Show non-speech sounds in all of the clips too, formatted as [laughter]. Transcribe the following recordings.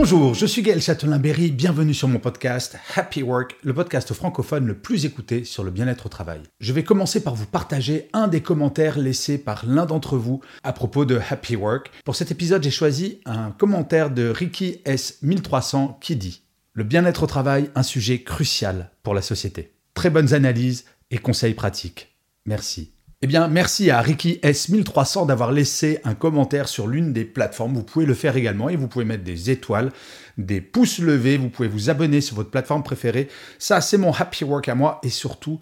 Bonjour, je suis Gaël Châtelain-Berry, bienvenue sur mon podcast Happy Work, le podcast francophone le plus écouté sur le bien-être au travail. Je vais commencer par vous partager un des commentaires laissés par l'un d'entre vous à propos de Happy Work. Pour cet épisode, j'ai choisi un commentaire de Ricky S1300 qui dit Le bien-être au travail, un sujet crucial pour la société. Très bonnes analyses et conseils pratiques. Merci. Eh bien, merci à Ricky S1300 d'avoir laissé un commentaire sur l'une des plateformes. Vous pouvez le faire également et vous pouvez mettre des étoiles, des pouces levés, vous pouvez vous abonner sur votre plateforme préférée. Ça, c'est mon happy work à moi et surtout,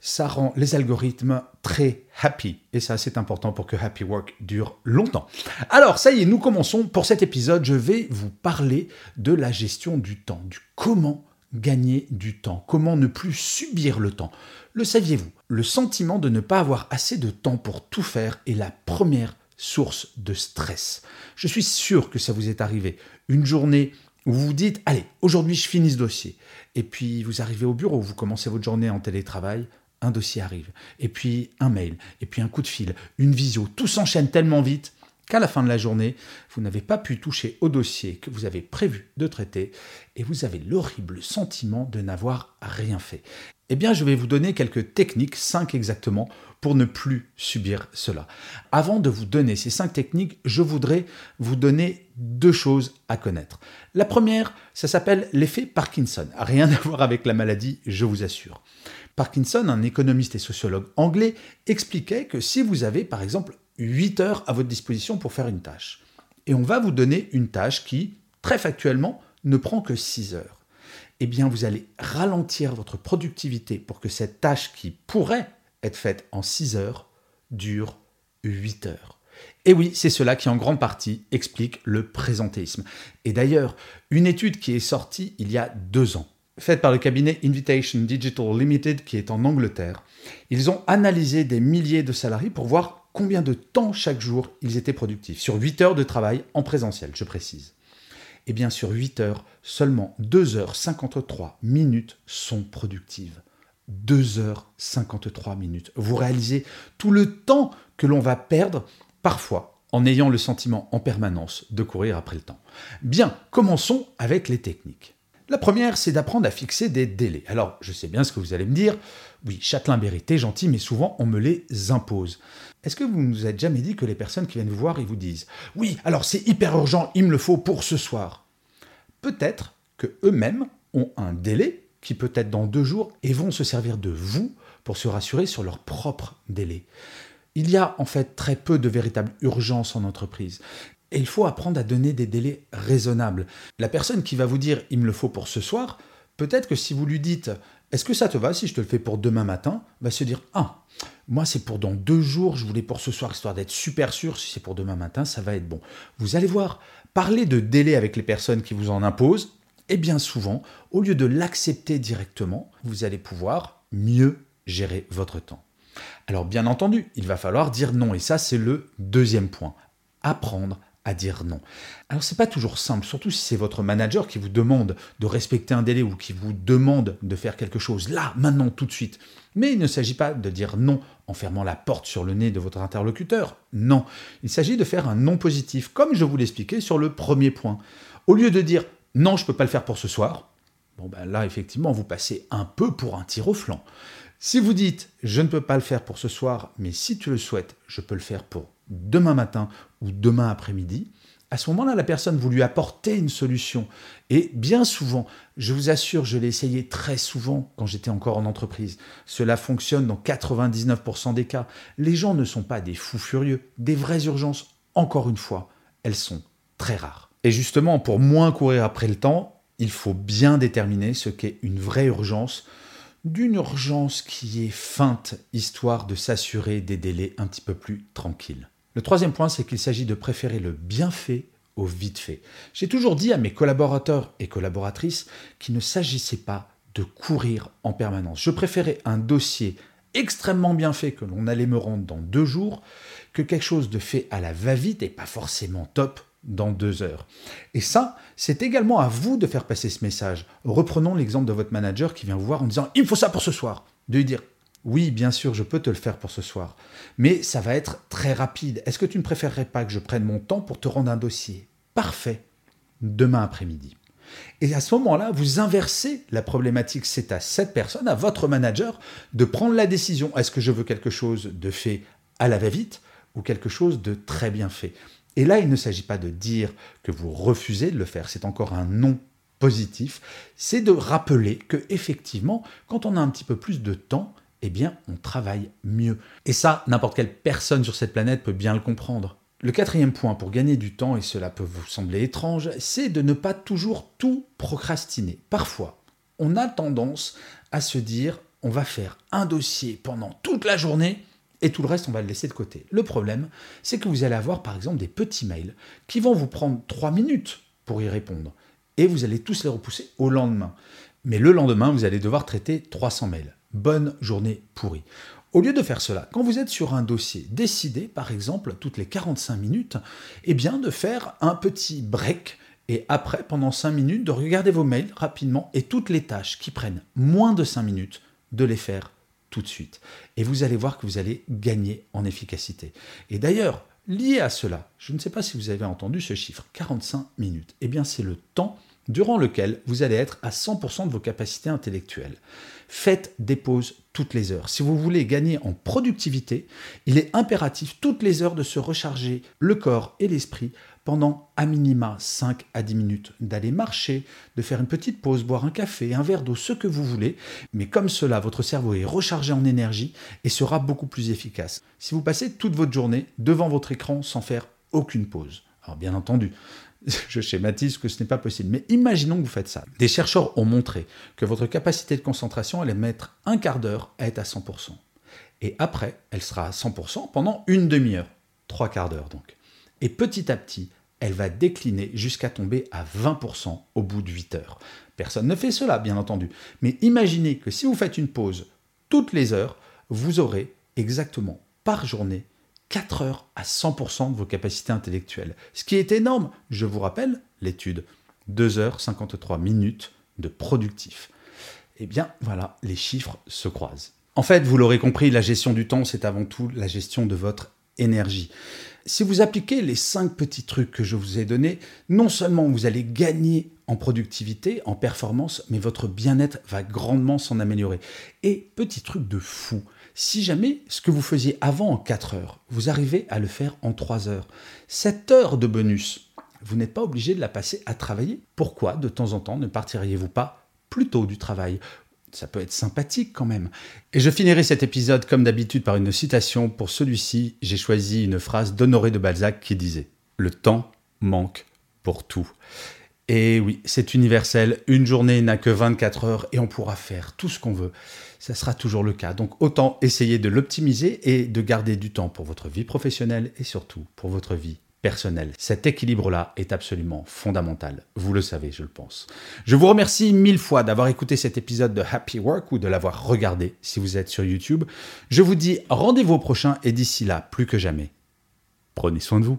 ça rend les algorithmes très happy. Et ça, c'est important pour que happy work dure longtemps. Alors, ça y est, nous commençons. Pour cet épisode, je vais vous parler de la gestion du temps, du comment gagner du temps, comment ne plus subir le temps? Le saviez-vous? Le sentiment de ne pas avoir assez de temps pour tout faire est la première source de stress. Je suis sûr que ça vous est arrivé. Une journée où vous vous dites, allez, aujourd'hui je finis ce dossier. Et puis vous arrivez au bureau, vous commencez votre journée en télétravail, un dossier arrive. Et puis un mail, et puis un coup de fil, une visio. Tout s'enchaîne tellement vite qu'à la fin de la journée, vous n'avez pas pu toucher au dossier que vous avez prévu de traiter et vous avez l'horrible sentiment de n'avoir rien fait. Eh bien, je vais vous donner quelques techniques, 5 exactement, pour ne plus subir cela. Avant de vous donner ces 5 techniques, je voudrais vous donner deux choses à connaître. La première, ça s'appelle l'effet Parkinson. Rien à voir avec la maladie, je vous assure. Parkinson, un économiste et sociologue anglais, expliquait que si vous avez par exemple 8 heures à votre disposition pour faire une tâche, et on va vous donner une tâche qui, très factuellement, ne prend que 6 heures eh bien vous allez ralentir votre productivité pour que cette tâche qui pourrait être faite en 6 heures dure 8 heures. Et oui, c'est cela qui en grande partie explique le présentéisme. Et d'ailleurs, une étude qui est sortie il y a deux ans, faite par le cabinet Invitation Digital Limited qui est en Angleterre, ils ont analysé des milliers de salariés pour voir combien de temps chaque jour ils étaient productifs, sur 8 heures de travail en présentiel, je précise et bien sur 8 heures, seulement 2 heures 53 minutes sont productives. 2 heures 53 minutes. Vous réalisez tout le temps que l'on va perdre, parfois, en ayant le sentiment en permanence de courir après le temps. Bien, commençons avec les techniques. La première, c'est d'apprendre à fixer des délais. Alors, je sais bien ce que vous allez me dire. Oui, Châtelain-Berry, t'es gentil, mais souvent on me les impose. Est-ce que vous ne vous êtes jamais dit que les personnes qui viennent vous voir, ils vous disent Oui, alors c'est hyper urgent, il me le faut pour ce soir Peut-être que eux-mêmes ont un délai qui peut être dans deux jours et vont se servir de vous pour se rassurer sur leur propre délai. Il y a en fait très peu de véritable urgence en entreprise. Et il faut apprendre à donner des délais raisonnables. La personne qui va vous dire il me le faut pour ce soir, peut-être que si vous lui dites est-ce que ça te va si je te le fais pour demain matin va se dire Ah, moi c'est pour dans deux jours, je voulais pour ce soir, histoire d'être super sûr, si c'est pour demain matin, ça va être bon. Vous allez voir, parler de délai avec les personnes qui vous en imposent, et bien souvent, au lieu de l'accepter directement, vous allez pouvoir mieux gérer votre temps. Alors bien entendu, il va falloir dire non, et ça c'est le deuxième point. Apprendre dire non. Alors c'est pas toujours simple, surtout si c'est votre manager qui vous demande de respecter un délai ou qui vous demande de faire quelque chose là, maintenant, tout de suite. Mais il ne s'agit pas de dire non en fermant la porte sur le nez de votre interlocuteur. Non, il s'agit de faire un non positif, comme je vous l'expliquais sur le premier point. Au lieu de dire non, je peux pas le faire pour ce soir, bon ben là effectivement vous passez un peu pour un tir au flanc. Si vous dites je ne peux pas le faire pour ce soir, mais si tu le souhaites, je peux le faire pour demain matin ou demain après-midi, à ce moment-là, la personne, vous lui apportez une solution. Et bien souvent, je vous assure, je l'ai essayé très souvent quand j'étais encore en entreprise. Cela fonctionne dans 99% des cas. Les gens ne sont pas des fous furieux. Des vraies urgences, encore une fois, elles sont très rares. Et justement, pour moins courir après le temps, il faut bien déterminer ce qu'est une vraie urgence d'une urgence qui est feinte, histoire de s'assurer des délais un petit peu plus tranquilles. Le troisième point, c'est qu'il s'agit de préférer le bien fait au vite fait. J'ai toujours dit à mes collaborateurs et collaboratrices qu'il ne s'agissait pas de courir en permanence. Je préférais un dossier extrêmement bien fait que l'on allait me rendre dans deux jours que quelque chose de fait à la va-vite et pas forcément top dans deux heures. Et ça, c'est également à vous de faire passer ce message. Reprenons l'exemple de votre manager qui vient vous voir en disant ⁇ Il me faut ça pour ce soir !⁇ De lui dire ⁇ Oui, bien sûr, je peux te le faire pour ce soir, mais ça va être très rapide. Est-ce que tu ne préférerais pas que je prenne mon temps pour te rendre un dossier Parfait. Demain après-midi? Et à ce moment-là, vous inversez la problématique. C'est à cette personne, à votre manager, de prendre la décision. Est-ce que je veux quelque chose de fait à la va-vite ou quelque chose de très bien fait? Et là, il ne s'agit pas de dire que vous refusez de le faire. C'est encore un non positif. C'est de rappeler que effectivement, quand on a un petit peu plus de temps, eh bien, on travaille mieux. Et ça, n'importe quelle personne sur cette planète peut bien le comprendre. Le quatrième point pour gagner du temps, et cela peut vous sembler étrange, c'est de ne pas toujours tout procrastiner. Parfois, on a tendance à se dire on va faire un dossier pendant toute la journée et tout le reste on va le laisser de côté. Le problème, c'est que vous allez avoir par exemple des petits mails qui vont vous prendre trois minutes pour y répondre et vous allez tous les repousser au lendemain. Mais le lendemain, vous allez devoir traiter 300 mails. Bonne journée pourrie. Au lieu de faire cela, quand vous êtes sur un dossier, décidez par exemple toutes les 45 minutes eh bien, de faire un petit break et après, pendant 5 minutes, de regarder vos mails rapidement et toutes les tâches qui prennent moins de 5 minutes, de les faire tout de suite. Et vous allez voir que vous allez gagner en efficacité. Et d'ailleurs, lié à cela, je ne sais pas si vous avez entendu ce chiffre, 45 minutes, eh bien c'est le temps durant lequel vous allez être à 100% de vos capacités intellectuelles. Faites des pauses toutes les heures. Si vous voulez gagner en productivité, il est impératif toutes les heures de se recharger le corps et l'esprit pendant à minima 5 à 10 minutes, d'aller marcher, de faire une petite pause, boire un café, un verre d'eau, ce que vous voulez, mais comme cela, votre cerveau est rechargé en énergie et sera beaucoup plus efficace. Si vous passez toute votre journée devant votre écran sans faire aucune pause, alors bien entendu, [laughs] je schématise que ce n'est pas possible. Mais imaginons que vous faites ça. Des chercheurs ont montré que votre capacité de concentration allait mettre un quart d'heure à être à 100%. Et après, elle sera à 100% pendant une demi-heure. Trois quarts d'heure donc. Et petit à petit, elle va décliner jusqu'à tomber à 20% au bout de 8 heures. Personne ne fait cela, bien entendu. Mais imaginez que si vous faites une pause toutes les heures, vous aurez exactement par journée 4 heures à 100% de vos capacités intellectuelles. Ce qui est énorme. Je vous rappelle l'étude. 2 heures 53 minutes de productif. Eh bien, voilà, les chiffres se croisent. En fait, vous l'aurez compris, la gestion du temps, c'est avant tout la gestion de votre énergie. Si vous appliquez les 5 petits trucs que je vous ai donnés, non seulement vous allez gagner en productivité, en performance, mais votre bien-être va grandement s'en améliorer. Et petit truc de fou, si jamais ce que vous faisiez avant en 4 heures, vous arrivez à le faire en 3 heures, cette heure de bonus, vous n'êtes pas obligé de la passer à travailler. Pourquoi de temps en temps ne partiriez-vous pas plus tôt du travail? Ça peut être sympathique quand même. Et je finirai cet épisode comme d'habitude par une citation. Pour celui-ci, j'ai choisi une phrase d'Honoré de Balzac qui disait ⁇ Le temps manque pour tout ⁇ Et oui, c'est universel, une journée n'a que 24 heures et on pourra faire tout ce qu'on veut ça sera toujours le cas. Donc autant essayer de l'optimiser et de garder du temps pour votre vie professionnelle et surtout pour votre vie personnelle. Cet équilibre-là est absolument fondamental. Vous le savez, je le pense. Je vous remercie mille fois d'avoir écouté cet épisode de Happy Work ou de l'avoir regardé si vous êtes sur YouTube. Je vous dis rendez-vous au prochain et d'ici là, plus que jamais, prenez soin de vous.